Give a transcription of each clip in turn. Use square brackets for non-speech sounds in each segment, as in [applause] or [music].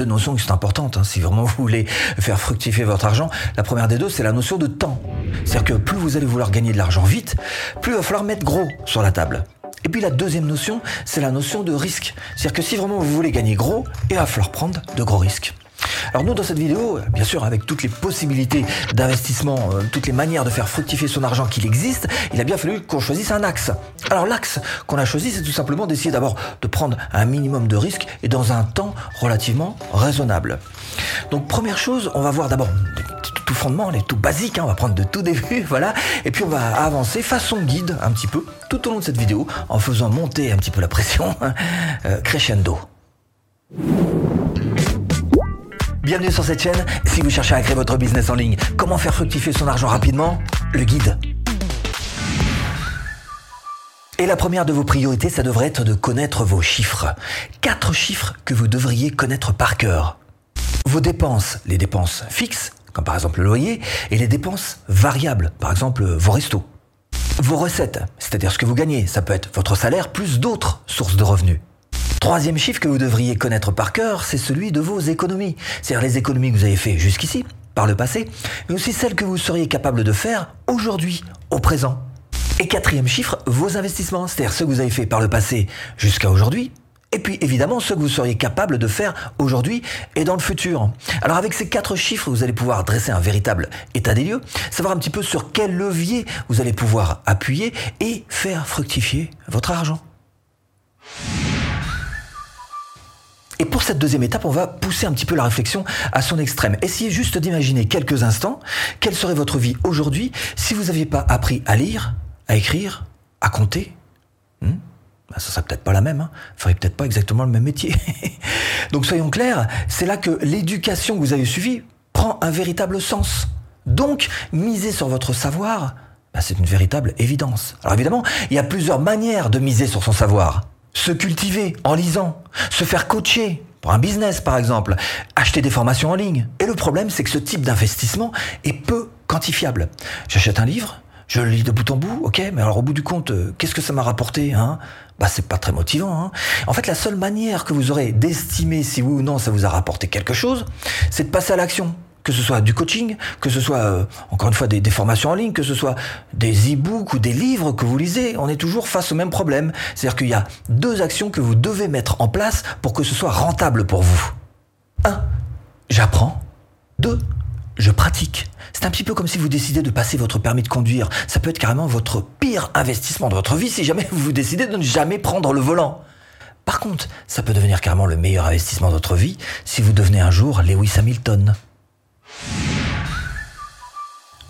deux notions qui sont importantes. hein, si vraiment vous voulez faire fructifier votre argent, la première des deux, c'est la notion de temps. C'est-à-dire que plus vous allez vouloir gagner de l'argent vite, plus il va falloir mettre gros sur la table. Et puis la deuxième notion, c'est la notion de risque. C'est-à-dire que si vraiment vous voulez gagner gros, il va falloir prendre de gros risques. Alors nous, dans cette vidéo, bien sûr, avec toutes les possibilités d'investissement, euh, toutes les manières de faire fructifier son argent qu'il existe, il a bien fallu qu'on choisisse un axe. Alors l'axe qu'on a choisi, c'est tout simplement d'essayer d'abord de prendre un minimum de risques et dans un temps relativement raisonnable. Donc première chose, on va voir d'abord tout fondement, les tout basiques, hein, on va prendre de tout début, [laughs] voilà, et puis on va avancer façon guide un petit peu tout au long de cette vidéo en faisant monter un petit peu la pression, [laughs] euh, crescendo. Bienvenue sur cette chaîne. Si vous cherchez à créer votre business en ligne, comment faire fructifier son argent rapidement? Le guide. Et la première de vos priorités, ça devrait être de connaître vos chiffres. Quatre chiffres que vous devriez connaître par cœur. Vos dépenses, les dépenses fixes, comme par exemple le loyer, et les dépenses variables, par exemple vos restos. Vos recettes, c'est-à-dire ce que vous gagnez, ça peut être votre salaire plus d'autres sources de revenus. Troisième chiffre que vous devriez connaître par cœur, c'est celui de vos économies. C'est-à-dire les économies que vous avez fait jusqu'ici, par le passé, mais aussi celles que vous seriez capable de faire aujourd'hui, au présent. Et quatrième chiffre, vos investissements, c'est-à-dire ceux que vous avez fait par le passé jusqu'à aujourd'hui, et puis évidemment ceux que vous seriez capable de faire aujourd'hui et dans le futur. Alors avec ces quatre chiffres, vous allez pouvoir dresser un véritable état des lieux, savoir un petit peu sur quel levier vous allez pouvoir appuyer et faire fructifier votre argent. Et pour cette deuxième étape, on va pousser un petit peu la réflexion à son extrême. Essayez juste d'imaginer quelques instants quelle serait votre vie aujourd'hui si vous n'aviez pas appris à lire, à écrire, à compter. Hmm ben, ça serait peut-être pas la même, hein. ferait peut-être pas exactement le même métier. [laughs] Donc soyons clairs, c'est là que l'éducation que vous avez suivie prend un véritable sens. Donc, miser sur votre savoir, ben, c'est une véritable évidence. Alors évidemment, il y a plusieurs manières de miser sur son savoir se cultiver en lisant, se faire coacher pour un business par exemple, acheter des formations en ligne. Et le problème, c'est que ce type d'investissement est peu quantifiable. J'achète un livre, je le lis de bout en bout, ok, mais alors au bout du compte, euh, qu'est-ce que ça m'a rapporté hein? Bah c'est pas très motivant. Hein en fait, la seule manière que vous aurez d'estimer si oui ou non ça vous a rapporté quelque chose, c'est de passer à l'action que ce soit du coaching, que ce soit, euh, encore une fois, des, des, formations en ligne, que ce soit des e-books ou des livres que vous lisez, on est toujours face au même problème. C'est-à-dire qu'il y a deux actions que vous devez mettre en place pour que ce soit rentable pour vous. Un, j'apprends. Deux, je pratique. C'est un petit peu comme si vous décidez de passer votre permis de conduire. Ça peut être carrément votre pire investissement de votre vie si jamais [laughs] vous décidez de ne jamais prendre le volant. Par contre, ça peut devenir carrément le meilleur investissement de votre vie si vous devenez un jour Lewis Hamilton.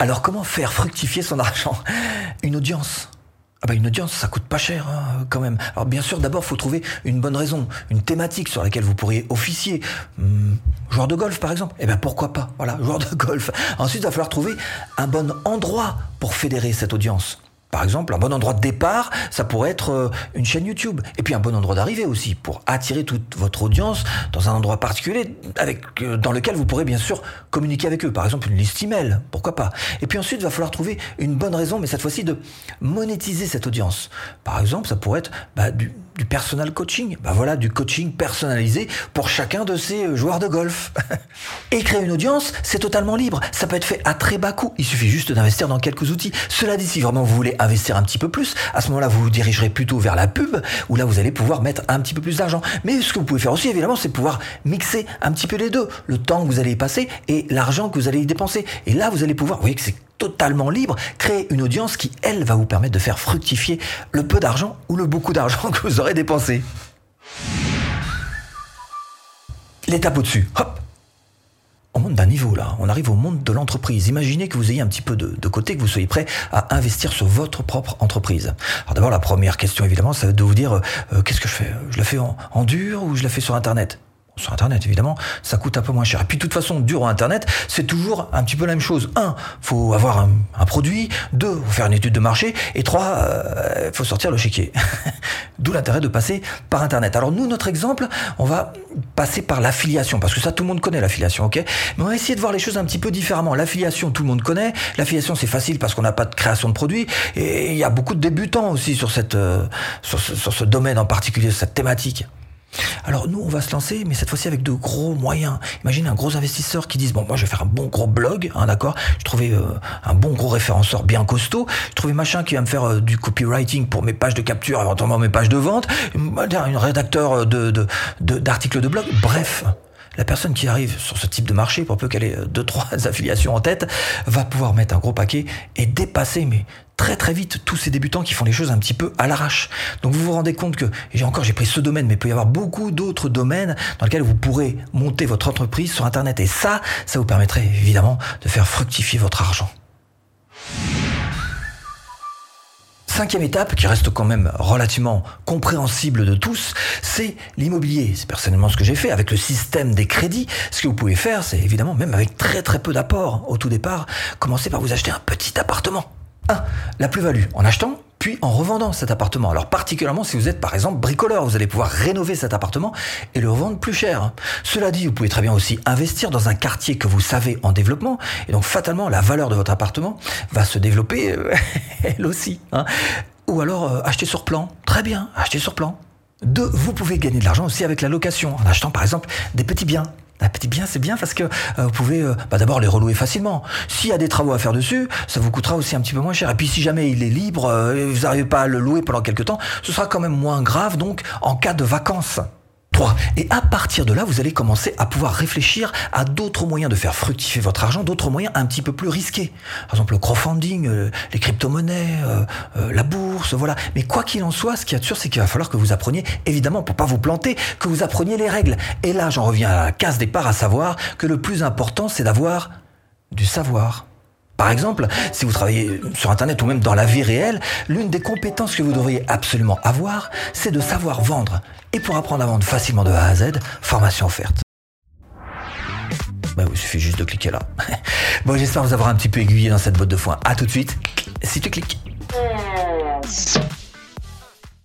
Alors comment faire fructifier son argent? Une audience. Ah bah une audience, ça coûte pas cher hein, quand même. Alors bien sûr, d'abord, faut trouver une bonne raison, une thématique sur laquelle vous pourriez officier. Hum, joueur de golf, par exemple. Eh ben pourquoi pas? Voilà, [laughs] joueur de golf. Ensuite, il va falloir trouver un bon endroit pour fédérer cette audience. Par exemple, un bon endroit de départ, ça pourrait être euh, une chaîne YouTube. Et puis un bon endroit d'arrivée aussi, pour attirer toute votre audience dans un endroit particulier avec, euh, dans lequel vous pourrez bien sûr communiquer avec eux. Par exemple, une liste email, pourquoi pas. Et puis ensuite, il va falloir trouver une bonne raison, mais cette fois-ci de monétiser cette audience. Par exemple, ça pourrait être bah, du, du personal coaching. Bah voilà, du coaching personnalisé pour chacun de ces euh, joueurs de golf. [laughs] Et créer une audience, c'est totalement libre. Ça peut être fait à très bas coût. Il suffit juste d'investir dans quelques outils. Cela dit, si vraiment vous voulez investir un petit peu plus, à ce moment-là, vous vous dirigerez plutôt vers la pub, où là, vous allez pouvoir mettre un petit peu plus d'argent. Mais ce que vous pouvez faire aussi, évidemment, c'est pouvoir mixer un petit peu les deux. Le temps que vous allez y passer et l'argent que vous allez y dépenser. Et là, vous allez pouvoir, vous voyez que c'est totalement libre, créer une audience qui, elle, va vous permettre de faire fructifier le peu d'argent ou le beaucoup d'argent [laughs] que vous aurez dépensé. L'étape au-dessus, hop, on monte d'un niveau là, on arrive au monde de l'entreprise. Imaginez que vous ayez un petit peu de, côté, que vous soyez prêt à investir sur votre propre entreprise. Alors d'abord la première question évidemment, ça va être de vous dire euh, qu'est-ce que je fais? Je la fais en dur ou je la fais sur Internet? Sur Internet, évidemment, ça coûte un peu moins cher. Et puis, de toute façon, dur en Internet, c'est toujours un petit peu la même chose. Un, faut avoir un, produit. Deux, faut faire une étude de marché. Et trois, euh, faut sortir le chéquier. [laughs] D'où l'intérêt de passer par Internet. Alors, nous, notre exemple, on va passer par l'affiliation. Parce que ça, tout le monde connaît l'affiliation, ok? Mais on va essayer de voir les choses un petit peu différemment. L'affiliation, tout le monde connaît. L'affiliation, c'est facile parce qu'on n'a pas de création de produits. Et il y a beaucoup de débutants aussi sur cette, euh, sur ce, sur ce domaine en particulier, sur cette thématique. Alors nous, on va se lancer, mais cette fois-ci avec de gros moyens. Imaginez un gros investisseur qui dise, bon, moi je vais faire un bon gros blog, hein, d'accord Je trouvais euh, un bon gros référenceur bien costaud. Je trouvais machin qui va me faire euh, du copywriting pour mes pages de capture, éventuellement mes pages de vente, un rédacteur de, d'articles de blog. Bref, la personne qui arrive sur ce type de marché, pour peu qu'elle ait deux, trois [laughs] affiliations en tête, va pouvoir mettre un gros paquet et dépasser, mais très très vite, tous ces débutants qui font les choses un petit peu à l'arrache. Donc vous vous rendez compte que, j'ai encore j'ai pris ce domaine, mais il peut y avoir beaucoup d'autres domaines dans lesquels vous pourrez monter votre entreprise sur Internet. Et ça, ça vous permettrait évidemment de faire fructifier votre argent. Cinquième étape, qui reste quand même relativement compréhensible de tous, c'est l'immobilier. C'est personnellement ce que j'ai fait avec le système des crédits. Ce que vous pouvez faire, c'est évidemment, même avec très très peu d'apport au tout départ, commencer par vous acheter un petit appartement. 1. La plus-value en achetant puis en revendant cet appartement. Alors particulièrement si vous êtes par exemple bricoleur, vous allez pouvoir rénover cet appartement et le revendre plus cher. Cela dit, vous pouvez très bien aussi investir dans un quartier que vous savez en développement et donc fatalement la valeur de votre appartement va se développer euh, [laughs] elle aussi. Hein. Ou alors euh, acheter sur plan. Très bien, acheter sur plan. Deux, vous pouvez gagner de l'argent aussi avec la location, en achetant par exemple des petits biens. Petit bien, c'est bien parce que euh, vous pouvez euh, bah, d'abord les relouer facilement. S'il y a des travaux à faire dessus, ça vous coûtera aussi un petit peu moins cher. Et puis si jamais il est libre euh, et vous n'arrivez pas à le louer pendant quelques temps, ce sera quand même moins grave donc en cas de vacances. Et à partir de là, vous allez commencer à pouvoir réfléchir à d'autres moyens de faire fructifier votre argent, d'autres moyens un petit peu plus risqués. Par exemple, le crowdfunding, euh, les crypto-monnaies, euh, euh, la bourse, voilà. Mais quoi qu'il en soit, ce qui est sûr, c'est qu'il va falloir que vous appreniez, évidemment, pour pas vous planter, que vous appreniez les règles. Et là, j'en reviens à la case départ, à savoir que le plus important, c'est d'avoir du savoir. Par exemple, si vous travaillez sur Internet ou même dans la vie réelle, l'une des compétences que vous devriez absolument avoir, c'est de savoir vendre. Et pour apprendre à vendre facilement de A à Z, formation offerte. Bah il suffit juste de cliquer là. [laughs] bon, j'espère vous avoir un petit peu aiguillé dans cette botte de foin. À tout de suite, si tu cliques.